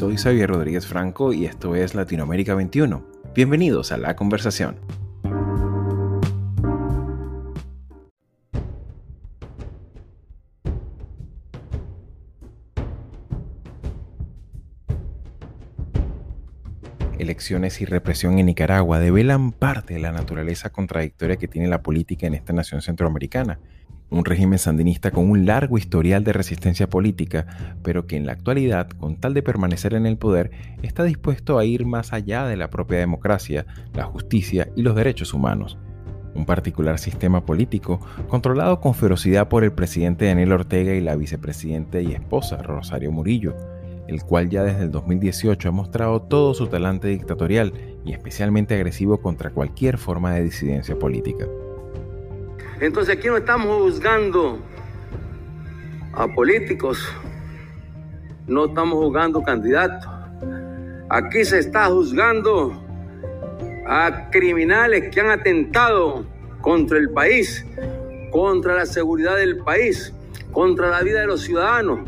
soy Xavier Rodríguez Franco y esto es Latinoamérica 21. Bienvenidos a la conversación. Elecciones y represión en Nicaragua develan parte de la naturaleza contradictoria que tiene la política en esta nación centroamericana un régimen sandinista con un largo historial de resistencia política, pero que en la actualidad, con tal de permanecer en el poder, está dispuesto a ir más allá de la propia democracia, la justicia y los derechos humanos. Un particular sistema político controlado con ferocidad por el presidente Daniel Ortega y la vicepresidenta y esposa Rosario Murillo, el cual ya desde el 2018 ha mostrado todo su talante dictatorial y especialmente agresivo contra cualquier forma de disidencia política. Entonces aquí no estamos juzgando a políticos, no estamos juzgando candidatos. Aquí se está juzgando a criminales que han atentado contra el país, contra la seguridad del país, contra la vida de los ciudadanos,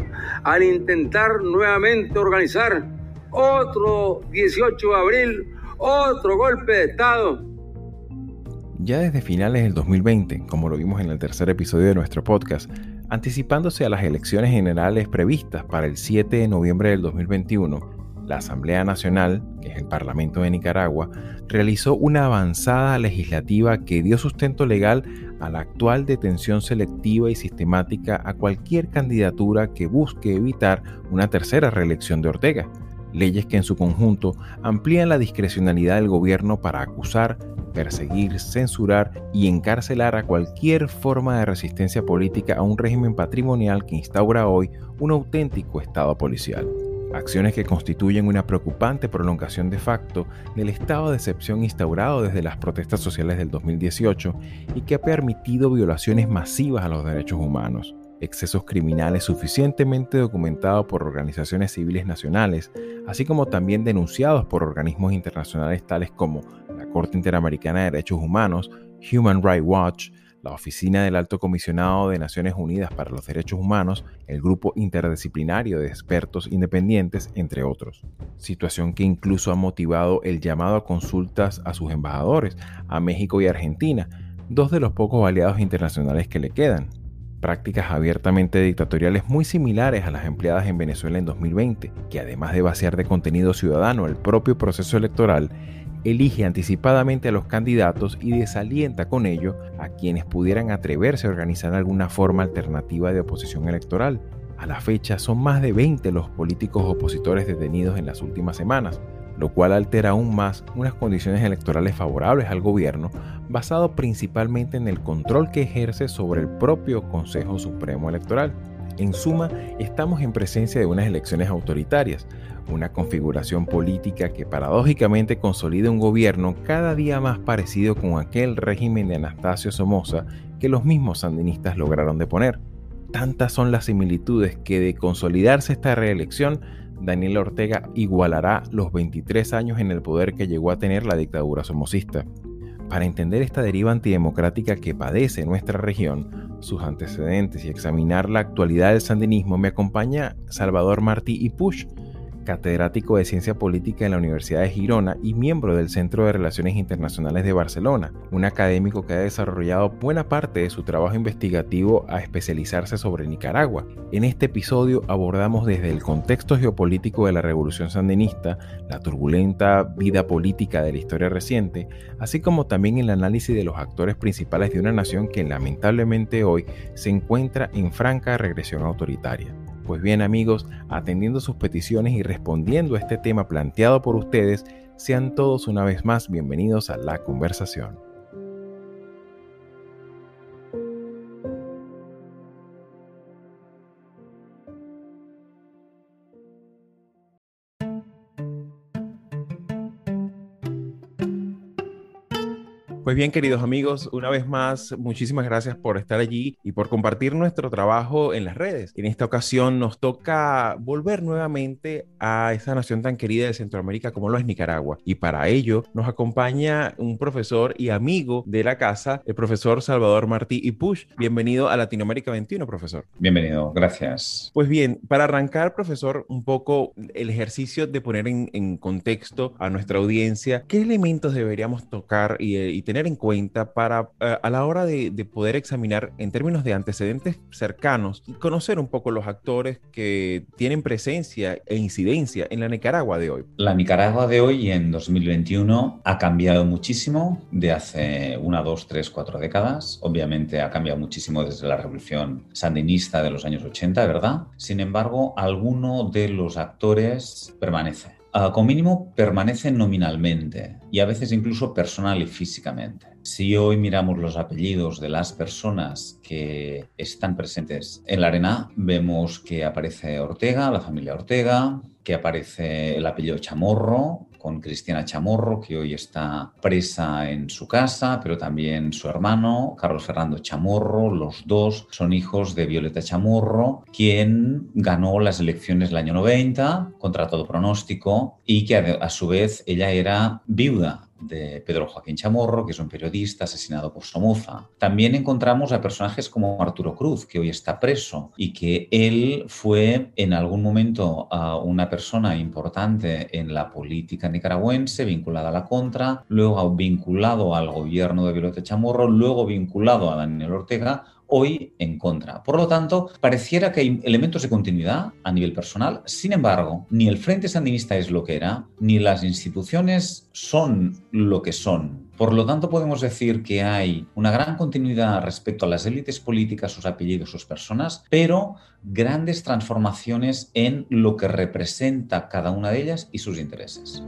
al intentar nuevamente organizar otro 18 de abril, otro golpe de Estado ya desde finales del 2020, como lo vimos en el tercer episodio de nuestro podcast, anticipándose a las elecciones generales previstas para el 7 de noviembre del 2021, la Asamblea Nacional, que es el Parlamento de Nicaragua, realizó una avanzada legislativa que dio sustento legal a la actual detención selectiva y sistemática a cualquier candidatura que busque evitar una tercera reelección de Ortega leyes que en su conjunto amplían la discrecionalidad del gobierno para acusar, perseguir, censurar y encarcelar a cualquier forma de resistencia política a un régimen patrimonial que instaura hoy un auténtico Estado policial. Acciones que constituyen una preocupante prolongación de facto del estado de excepción instaurado desde las protestas sociales del 2018 y que ha permitido violaciones masivas a los derechos humanos excesos criminales suficientemente documentados por organizaciones civiles nacionales, así como también denunciados por organismos internacionales tales como la Corte Interamericana de Derechos Humanos, Human Rights Watch, la Oficina del Alto Comisionado de Naciones Unidas para los Derechos Humanos, el Grupo Interdisciplinario de Expertos Independientes, entre otros. Situación que incluso ha motivado el llamado a consultas a sus embajadores, a México y Argentina, dos de los pocos aliados internacionales que le quedan, prácticas abiertamente dictatoriales muy similares a las empleadas en Venezuela en 2020, que además de vaciar de contenido ciudadano el propio proceso electoral, elige anticipadamente a los candidatos y desalienta con ello a quienes pudieran atreverse a organizar alguna forma alternativa de oposición electoral. A la fecha son más de 20 los políticos opositores detenidos en las últimas semanas, lo cual altera aún más unas condiciones electorales favorables al gobierno, basado principalmente en el control que ejerce sobre el propio Consejo Supremo Electoral. En suma, estamos en presencia de unas elecciones autoritarias, una configuración política que paradójicamente consolida un gobierno cada día más parecido con aquel régimen de Anastasio Somoza que los mismos sandinistas lograron deponer. Tantas son las similitudes que de consolidarse esta reelección Daniel Ortega igualará los 23 años en el poder que llegó a tener la dictadura somocista. Para entender esta deriva antidemocrática que padece nuestra región, sus antecedentes y examinar la actualidad del sandinismo, me acompaña Salvador Martí y Push, catedrático de Ciencia Política en la Universidad de Girona y miembro del Centro de Relaciones Internacionales de Barcelona, un académico que ha desarrollado buena parte de su trabajo investigativo a especializarse sobre Nicaragua. En este episodio abordamos desde el contexto geopolítico de la Revolución Sandinista, la turbulenta vida política de la historia reciente, así como también el análisis de los actores principales de una nación que lamentablemente hoy se encuentra en franca regresión autoritaria. Pues bien amigos, atendiendo sus peticiones y respondiendo a este tema planteado por ustedes, sean todos una vez más bienvenidos a la conversación. Pues bien, queridos amigos, una vez más, muchísimas gracias por estar allí y por compartir nuestro trabajo en las redes. En esta ocasión nos toca volver nuevamente a esa nación tan querida de Centroamérica como lo es Nicaragua. Y para ello nos acompaña un profesor y amigo de la casa, el profesor Salvador Martí y Push. Bienvenido a Latinoamérica 21, profesor. Bienvenido, gracias. Pues bien, para arrancar, profesor, un poco el ejercicio de poner en, contexto a nuestra audiencia, ¿qué elementos deberíamos tocar y, y tener en cuenta para eh, a la hora de, poder examinar en términos de antecedentes cercanos y conocer un poco los actores que tienen presencia e incidencia en la Nicaragua de hoy? La Nicaragua de hoy en 2021 ha cambiado muchísimo de hace una, dos, tres, cuatro décadas. Obviamente ha cambiado muchísimo desde la revolución sandinista de los años 80, ¿verdad? Sin embargo, alguno de los actores permanece. Uh, como mínimo permanecen nominalmente y a veces incluso personal y físicamente. Si hoy miramos los apellidos de las personas que están presentes en la arena, vemos que aparece Ortega, la familia Ortega, que aparece el apellido Chamorro, con Cristiana Chamorro, que hoy está presa en su casa, pero también su hermano, Carlos Fernando Chamorro. Los dos son hijos de Violeta Chamorro, quien ganó las elecciones del año 90 contra todo pronóstico y que a, su vez ella era viuda de Pedro Joaquín Chamorro, que es un periodista asesinado por Somoza. También encontramos a personajes como Arturo Cruz, que hoy está preso y que él fue en algún momento una persona importante en la política nicaragüense, vinculada a la contra, luego vinculado al gobierno de Violeta Chamorro, luego vinculado a Daniel Ortega, hoy en contra. Por lo tanto, pareciera que hay elementos de continuidad a nivel personal. Sin embargo, ni el Frente Sandinista es lo que era, ni las instituciones son lo que son. Por lo tanto, podemos decir que hay una gran continuidad respecto a las élites políticas, sus apellidos, sus personas, pero grandes transformaciones en lo que representa cada una de ellas y sus intereses.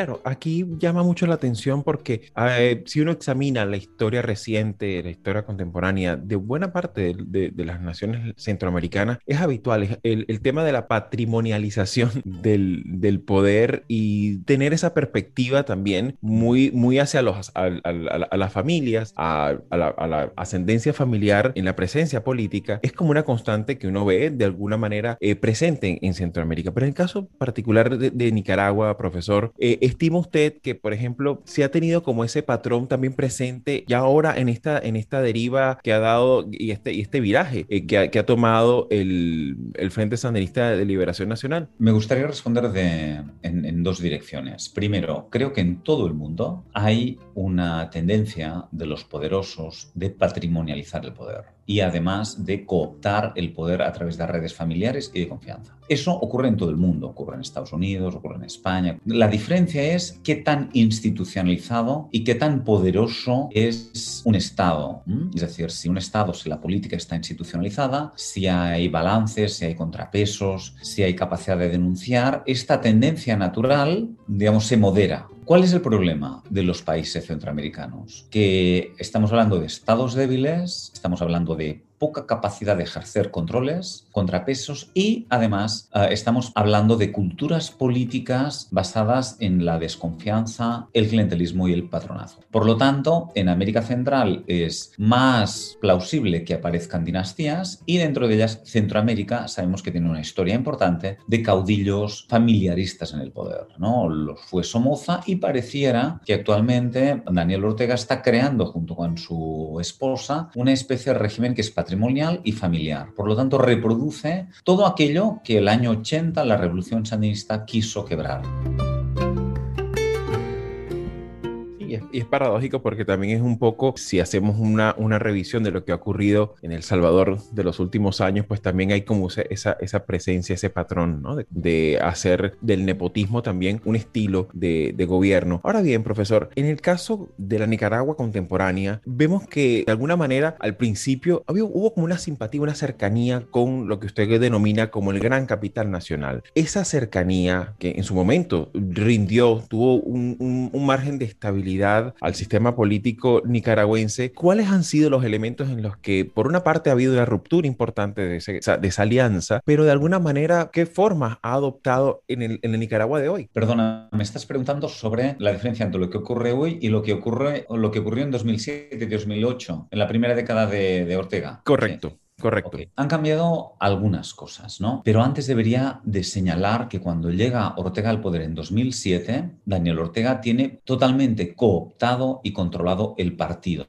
Claro, aquí llama mucho la atención porque eh, si uno examina la historia reciente, la historia contemporánea de buena parte de, las naciones centroamericanas, es habitual el, tema de la patrimonialización del, poder y tener esa perspectiva también muy, muy hacia los, a, las familias, a, la, ascendencia familiar en la presencia política, es como una constante que uno ve de alguna manera eh, presente en, Centroamérica. Pero en el caso particular de, Nicaragua, profesor, eh, estima usted que, por ejemplo, se ha tenido como ese patrón también presente ya ahora en esta, en esta deriva que ha dado y este, y este viraje eh, que, ha, tomado el, el, Frente Sandinista de Liberación Nacional? Me gustaría responder de, en, en dos direcciones. Primero, creo que en todo el mundo hay una tendencia de los poderosos de patrimonializar el poder y además de cooptar el poder a través de redes familiares y de confianza. Eso ocurre en todo el mundo, ocurre en Estados Unidos, ocurre en España. La diferencia es qué tan institucionalizado y qué tan poderoso es un Estado. Es decir, si un Estado, si la política está institucionalizada, si hay balances, si hay contrapesos, si hay capacidad de denunciar, esta tendencia natural, digamos, se modera. ¿Cuál es el problema de los países centroamericanos? Que estamos hablando de estados débiles, estamos hablando de poca capacidad de ejercer controles, contrapesos y además eh, estamos hablando de culturas políticas basadas en la desconfianza, el clientelismo y el patronazo. Por lo tanto, en América Central es más plausible que aparezcan dinastías y dentro de ellas Centroamérica sabemos que tiene una historia importante de caudillos familiaristas en el poder. ¿no? Los fue Somoza y pareciera que actualmente Daniel Ortega está creando junto con su esposa una especie de régimen que es patriarcal patrimonial y familiar. Por lo tanto, reproduce todo aquello que el año 80 la revolución sandinista quiso quebrar y es, paradójico porque también es un poco, si hacemos una, una revisión de lo que ha ocurrido en El Salvador de los últimos años, pues también hay como esa, esa presencia, ese patrón, ¿no? De, hacer del nepotismo también un estilo de, de, gobierno. Ahora bien, profesor, en el caso de la Nicaragua contemporánea, vemos que de alguna manera al principio había, hubo como una simpatía, una cercanía con lo que usted denomina como el gran capital nacional. Esa cercanía que en su momento rindió, tuvo un, un, un margen de estabilidad actualidad, al sistema político nicaragüense, ¿cuáles han sido los elementos en los que, por una parte, ha habido una ruptura importante de, esa alianza, pero de alguna manera, ¿qué formas ha adoptado en el, en el Nicaragua de hoy? Perdona, me estás preguntando sobre la diferencia entre lo que ocurre hoy y lo que, ocurre, lo que ocurrió en 2007 y 2008, en la primera década de, Ortega. Correcto. Correcto. Han cambiado algunas cosas, ¿no? Pero antes debería de señalar que cuando llega Ortega al poder en 2007, Daniel Ortega tiene totalmente cooptado y controlado el partido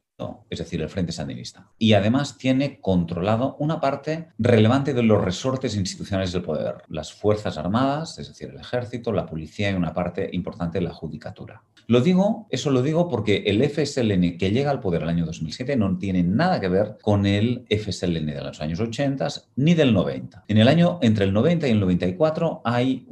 es decir, el Frente Sandinista. Y además tiene controlado una parte relevante de los resortes institucionales del poder, las Fuerzas Armadas, es decir, el Ejército, la Policía y una parte importante de la Judicatura. Lo digo, eso lo digo porque el FSLN que llega al poder el año 2007 no tiene nada que ver con el FSLN de los años 80 ni del 90. En el año entre el 90 y el 94 hay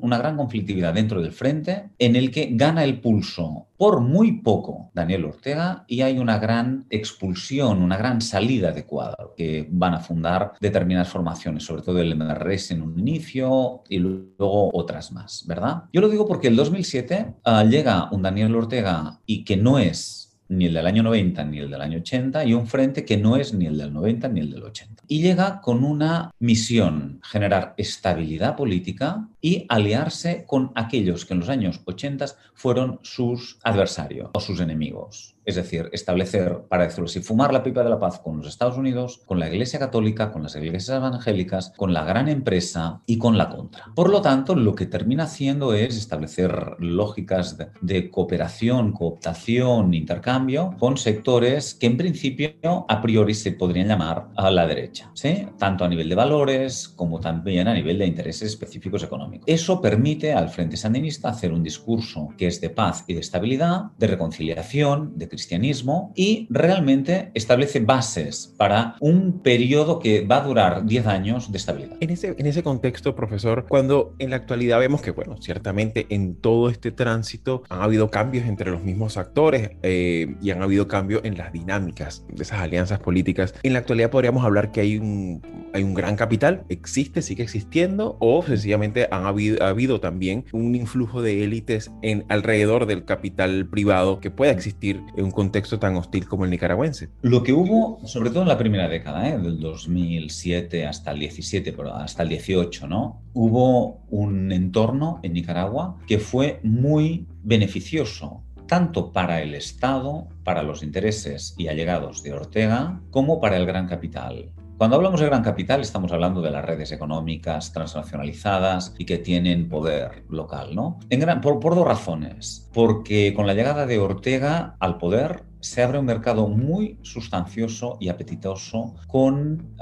una gran conflictividad dentro del frente en el que gana el pulso por muy poco Daniel Ortega y hay una gran expulsión, una gran salida de cuadro que van a fundar determinadas formaciones, sobre todo el MRS en un inicio y luego otras más, ¿verdad? Yo lo digo porque el 2007 ah, llega un Daniel Ortega y que no es ni el del año 90 ni el del año 80 y un frente que no es ni el del 90 ni el del 80. Y llega con una misión, generar estabilidad política y aliarse con aquellos que en los años 80 fueron sus adversarios o sus enemigos. Es decir, establecer, para decirlo así, fumar la pipa de la paz con los Estados Unidos, con la Iglesia Católica, con las iglesias evangélicas, con la gran empresa y con la contra. Por lo tanto, lo que termina haciendo es establecer lógicas de, cooperación, cooptación, intercambio con sectores que en principio a priori se podrían llamar a la derecha, ¿sí? tanto a nivel de valores como también a nivel de intereses específicos económicos. Eso permite al Frente Sandinista hacer un discurso que es de paz y de estabilidad, de reconciliación, de cristianismo y realmente establece bases para un periodo que va a durar 10 años de estabilidad. En ese, en ese contexto, profesor, cuando en la actualidad vemos que, bueno, ciertamente en todo este tránsito han habido cambios entre los mismos actores eh, y han habido cambios en las dinámicas de esas alianzas políticas, en la actualidad podríamos hablar que hay un, hay un gran capital, existe, sigue existiendo, o sencillamente han habido, ha habido también un influjo de élites en alrededor del capital privado que pueda existir un contexto tan hostil como el nicaragüense. Lo que hubo, sobre todo en la primera década, ¿eh? del 2007 hasta el 17, pero hasta el 18, ¿no? Hubo un entorno en Nicaragua que fue muy beneficioso tanto para el Estado, para los intereses y allegados de Ortega, como para el gran capital. Cuando hablamos de gran capital estamos hablando de las redes económicas transnacionalizadas y que tienen poder local, ¿no? Por dos razones. Porque con la llegada de Ortega al poder se abre un mercado muy sustancioso y apetitoso con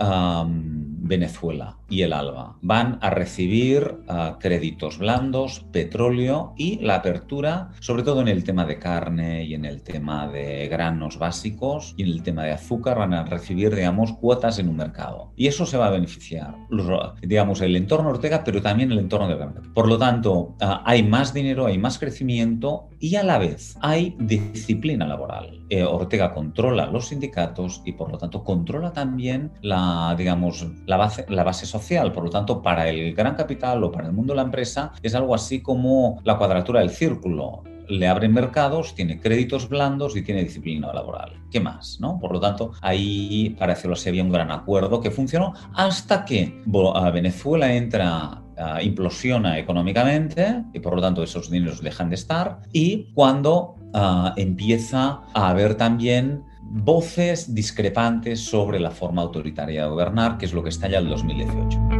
Venezuela y el ALBA. Van a recibir ah, créditos blandos, petróleo y la apertura, sobre todo en el tema de carne y en el tema de granos básicos y en el tema de azúcar, van a recibir, digamos, cuotas en un mercado. Y eso se va a beneficiar, digamos, el entorno Ortega, pero también el entorno de Gran Por lo tanto, ah, hay más dinero, hay más crecimiento y a la vez hay disciplina laboral. Eh, Ortega controla los sindicatos y por lo tanto controla también la, digamos, la base, la base social. Por lo tanto, para el gran capital o para el mundo de la empresa es algo así como la cuadratura del círculo le abren mercados, tiene créditos blandos y tiene disciplina laboral. ¿Qué más? ¿no? Por lo tanto, ahí parece que había un gran acuerdo que funcionó hasta que Venezuela entra implosiona económicamente y por lo tanto esos dineros dejan de estar y cuando Ah, empieza a haber también voces discrepantes sobre la forma autoritaria de gobernar, que es lo que está ya el 2018.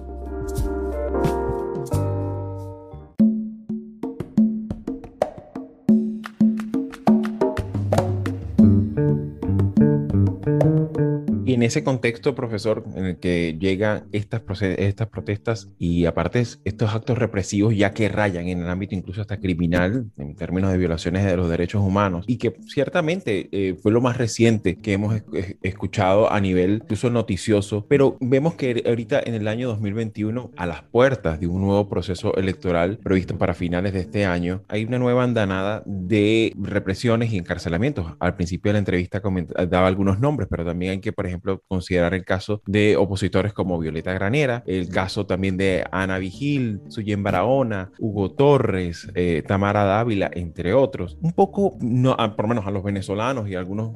En ese contexto, profesor, en el que llegan estas, estas protestas y aparte estos actos represivos ya que rayan en el ámbito incluso hasta criminal en términos de violaciones de los derechos humanos y que ciertamente eh, fue lo más reciente que hemos escuchado a nivel incluso noticioso, pero vemos que ahorita en el año 2021 a las puertas de un nuevo proceso electoral previsto para finales de este año, hay una nueva andanada de represiones y encarcelamientos. Al principio de la entrevista daba algunos nombres, pero también hay que, por ejemplo, considerar el caso de opositores como Violeta Granera, el caso también de Ana Vigil, Suyen Barahona, Hugo Torres, eh, Tamara Dávila, entre otros. Un poco, no, por lo menos a los venezolanos y a algunas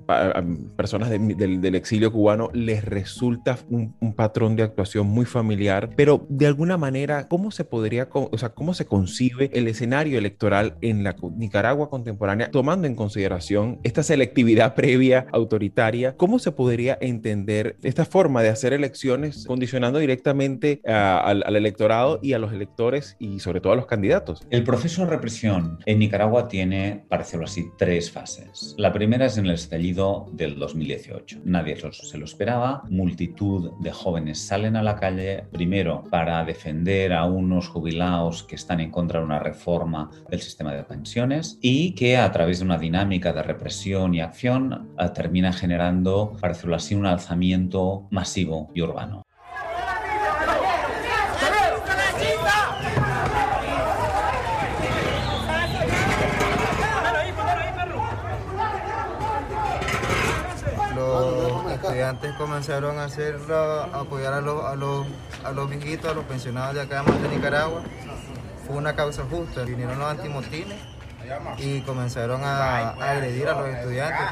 personas del, exilio cubano les resulta un, patrón de actuación muy familiar, pero de alguna manera, ¿cómo se podría, o sea, cómo se concibe el escenario electoral en la Nicaragua contemporánea, tomando en consideración esta selectividad previa autoritaria? ¿Cómo se podría entender esta forma de hacer elecciones condicionando directamente al, electorado y a los electores y sobre todo a los candidatos? El proceso de represión en Nicaragua tiene, para decirlo así, tres fases. La primera es en el estallido del 2018. Nadie se lo esperaba. Multitud de jóvenes salen a la calle, primero para defender a unos jubilados que están en contra de una reforma del sistema de pensiones y que a través de una dinámica de represión y acción eh, termina generando, para decirlo así, un alzamiento masivo y urbano. estudiantes comenzaron a hacerlo, a apoyar a los, a, los, a los viejitos, a los pensionados de acá de Nicaragua. Fue una causa justa. Vinieron los antimotines y comenzaron a agredir a los estudiantes.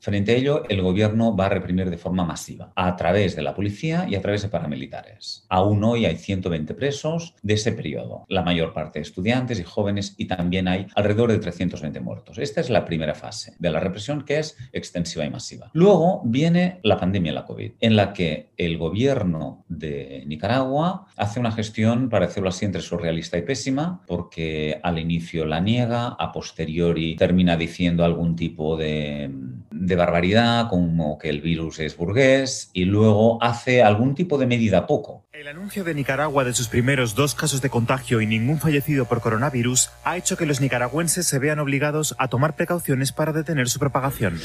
Frente a ello, el gobierno va a reprimir de forma masiva, a través de la policía y a través de paramilitares. Aún hoy hay 120 presos de ese periodo, la mayor parte estudiantes y jóvenes, y también hay alrededor de 320 muertos. Esta es la primera fase de la represión que es extensiva y masiva. Luego viene la pandemia, la COVID, en la que el gobierno de Nicaragua hace una gestión, para decirlo así, entre surrealista y pésima, porque al inicio la niega, a posteriori termina diciendo algún tipo de de barbaridad, como que el virus es burgués, y luego hace algún tipo de medida poco. El anuncio de Nicaragua de sus primeros dos casos de contagio y ningún fallecido por coronavirus ha hecho que los nicaragüenses se vean obligados a tomar precauciones para detener su propagación.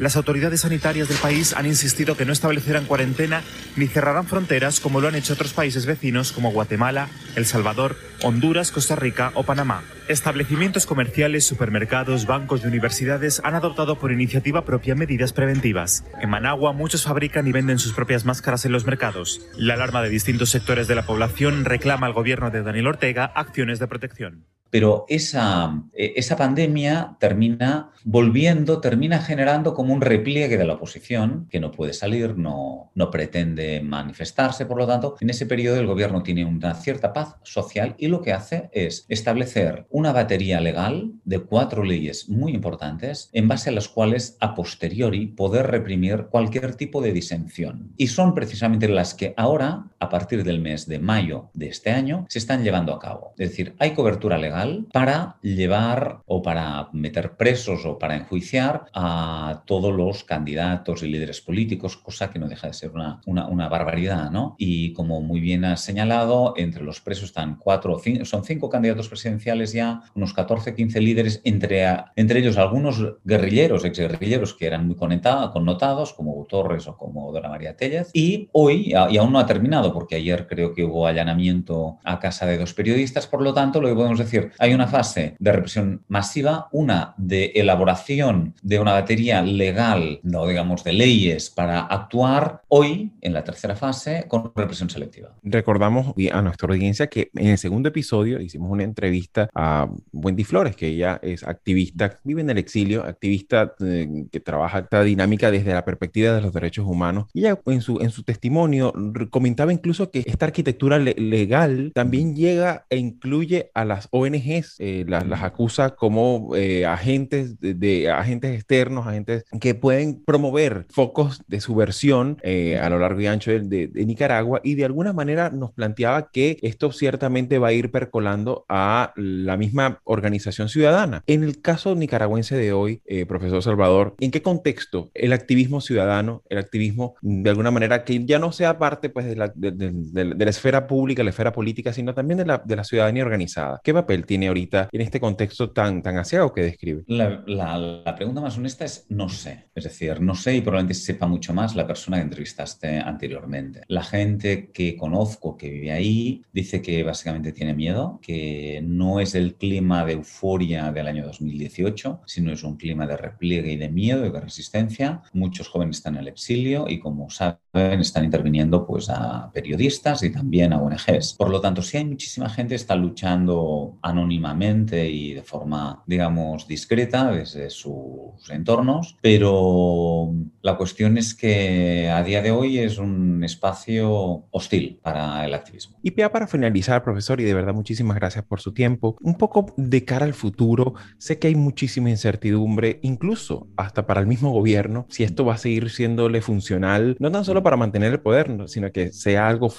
Las autoridades sanitarias del país han insistido que no establecerán cuarentena ni cerrarán fronteras como lo han hecho otros países vecinos como Guatemala, El Salvador, Honduras, Costa Rica o Panamá. Establecimientos comerciales, supermercados, bancos y universidades han adoptado por iniciativa propia medidas preventivas. En Managua muchos fabrican y venden sus propias máscaras en los mercados. La alarma de distintos sectores de la población reclama al gobierno de Daniel Ortega acciones de protección. Pero esa, eh, esa pandemia termina volviendo, termina generando como un repliegue de la oposición, que no puede salir, no, no pretende manifestarse, por lo tanto, en ese periodo el gobierno tiene una cierta paz social y lo que hace es establecer una batería legal de cuatro leyes muy importantes en base a las cuales a posteriori poder reprimir cualquier tipo de disensión. Y son precisamente las que ahora, a partir del mes de mayo de este año, se están llevando a cabo. Es decir, hay cobertura legal para llevar o para meter presos o para enjuiciar a todos los candidatos y líderes políticos, cosa que no deja de ser una, una, barbaridad, ¿no? Y como muy bien has señalado, entre los presos están cuatro, son cinco candidatos presidenciales ya, unos 14, 15 líderes, entre, entre ellos algunos guerrilleros, exguerrilleros que eran muy connotados, como Torres o como Dora María Tellez, y hoy, y aún no ha terminado, porque ayer creo que hubo allanamiento a casa de dos periodistas, por lo tanto, lo que podemos decir hay una fase de represión masiva, una de elaboración de una batería legal, no digamos de leyes, para actuar hoy, en la tercera fase, con represión selectiva. Recordamos a nuestra audiencia que en el segundo episodio hicimos una entrevista a Wendy Flores, que ella es activista, vive en el exilio, activista eh, que trabaja esta dinámica desde la perspectiva de los derechos humanos. Y ella en su, en su testimonio comentaba incluso que esta arquitectura legal también llega e incluye a las ONG ONGs eh, las, acusa como eh, agentes de, agentes externos, agentes que pueden promover focos de subversión a lo largo y ancho de, Nicaragua y de alguna manera nos planteaba que esto ciertamente va a ir percolando a la misma organización ciudadana. En el caso nicaragüense de hoy, profesor Salvador, ¿en qué contexto el activismo ciudadano, el activismo de alguna manera que ya no sea parte pues, de, la, de la esfera pública, la esfera política, sino también de la, de la ciudadanía organizada. ¿Qué papel tiene ahorita en este contexto tan, tan aseado que describe? La, la, pregunta más honesta es no sé. Es decir, no sé y probablemente sepa mucho más la persona que entrevistaste anteriormente. La gente que conozco que vive ahí dice que básicamente tiene miedo, que no es el clima de euforia del año 2018, sino es un clima de repliegue y de miedo y de resistencia. Muchos jóvenes están en el exilio y como saben están interviniendo pues a periodistas y también a ONGs. Por lo tanto, sí hay muchísima gente que está luchando anónimamente y de forma, digamos, discreta desde sus entornos, pero la cuestión es que a día de hoy es un espacio hostil para el activismo. Y ya para finalizar, profesor, y de verdad muchísimas gracias por su tiempo, un poco de cara al futuro, sé que hay muchísima incertidumbre, incluso hasta para el mismo gobierno, si esto va a seguir siéndole funcional, no tan solo para mantener el poder, sino que sea algo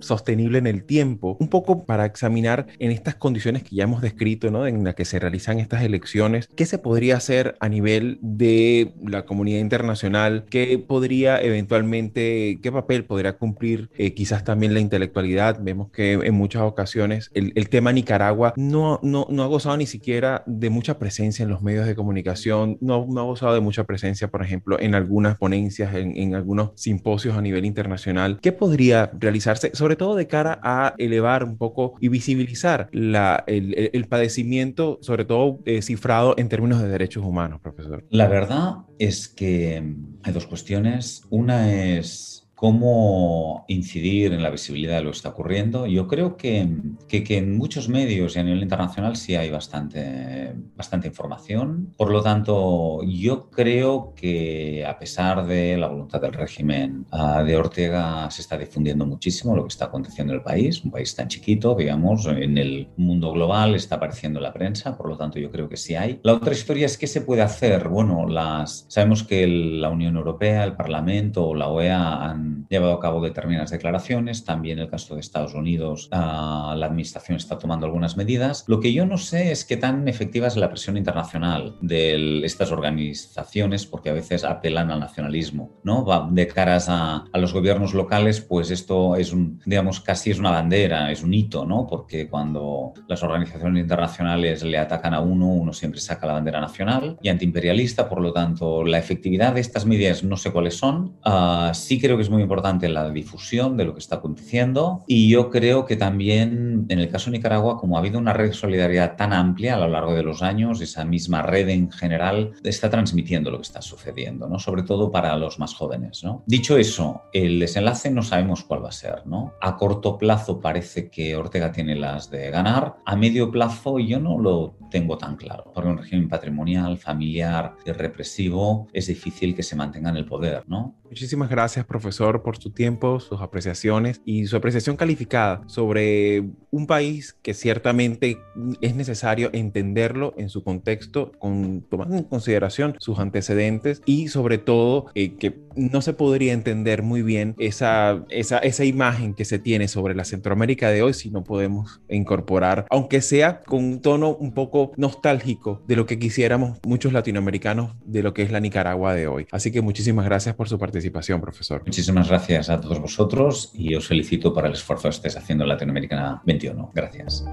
sostenible en el tiempo, un poco para examinar en estas condiciones que ya hemos descrito, ¿no? en las que se realizan estas elecciones, qué se podría hacer a nivel de la comunidad internacional, qué podría eventualmente, qué papel podría cumplir eh, quizás también la intelectualidad. Vemos que en muchas ocasiones el, el tema Nicaragua no, no, no, ha gozado ni siquiera de mucha presencia en los medios de comunicación, no, no ha gozado de mucha presencia, por ejemplo, en algunas ponencias, en, en algunos simposios a nivel internacional. ¿Qué podría realizarse, sobre todo de cara a elevar un poco y visibilizar la, el, el, padecimiento, sobre todo eh, cifrado en términos de derechos humanos, profesor? La verdad es que hay dos cuestiones. Una es cómo incidir en la visibilidad de lo que está ocurriendo. Yo creo que, que, en muchos medios y a nivel internacional sí hay bastante, bastante información. Por lo tanto, yo creo que a pesar de la voluntad del régimen uh, de Ortega, se está difundiendo muchísimo lo que está aconteciendo en el país, un país tan chiquito, digamos, en el mundo global está apareciendo en la prensa, por lo tanto yo creo que sí hay. La otra historia es qué se puede hacer. Bueno, las, sabemos que el, la Unión Europea, el Parlamento o la OEA han llevado a cabo determinadas declaraciones. También en el caso de Estados Unidos, uh, la administración está tomando algunas medidas. Lo que yo no sé es qué tan efectiva es la presión internacional de estas organizaciones, porque a veces apelan al nacionalismo, ¿no? Va de caras a, a, los gobiernos locales, pues esto es un, digamos, casi es una bandera, es un hito, ¿no? Porque cuando las organizaciones internacionales le atacan a uno, uno siempre saca la bandera nacional y antiimperialista, por lo tanto, la efectividad de estas medidas no sé cuáles son. Uh, sí creo que es muy importante la difusión de lo que está aconteciendo y yo creo que también en el caso de Nicaragua, como ha habido una red de solidaridad tan amplia a lo largo de los años, esa misma red en general está transmitiendo lo que está sucediendo, ¿no? sobre todo para los más jóvenes. ¿no? Dicho eso, el desenlace no sabemos cuál va a ser. ¿no? A corto plazo parece que Ortega tiene las de ganar, a medio plazo yo no lo tengo tan claro, porque un régimen patrimonial, familiar y represivo es difícil que se mantenga en el poder. ¿no? Muchísimas gracias, profesor, por su tiempo, sus apreciaciones y su apreciación calificada sobre un país que ciertamente es necesario entenderlo en su contexto, con, tomando en consideración sus antecedentes y sobre todo eh, que no se podría entender muy bien esa, esa, esa imagen que se tiene sobre la Centroamérica de hoy si no podemos incorporar, aunque sea con un tono un poco nostálgico de lo que quisiéramos muchos latinoamericanos de lo que es la Nicaragua de hoy. Así que muchísimas gracias por su participación, profesor. Muchísimas gracias a todos vosotros y os felicito por el esfuerzo que estáis haciendo en Latinoamérica 21. Gracias.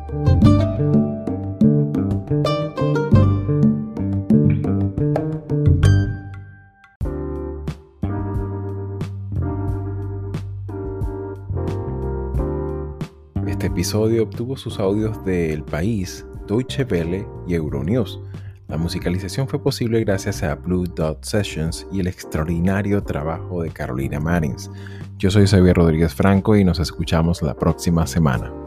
Este episodio obtuvo sus audios de El País, Deutsche Welle y Euronews. La musicalización fue posible gracias a Blue Dot Sessions y el extraordinario trabajo de Carolina Marins. Yo soy Xavier Rodríguez Franco y nos escuchamos la próxima semana.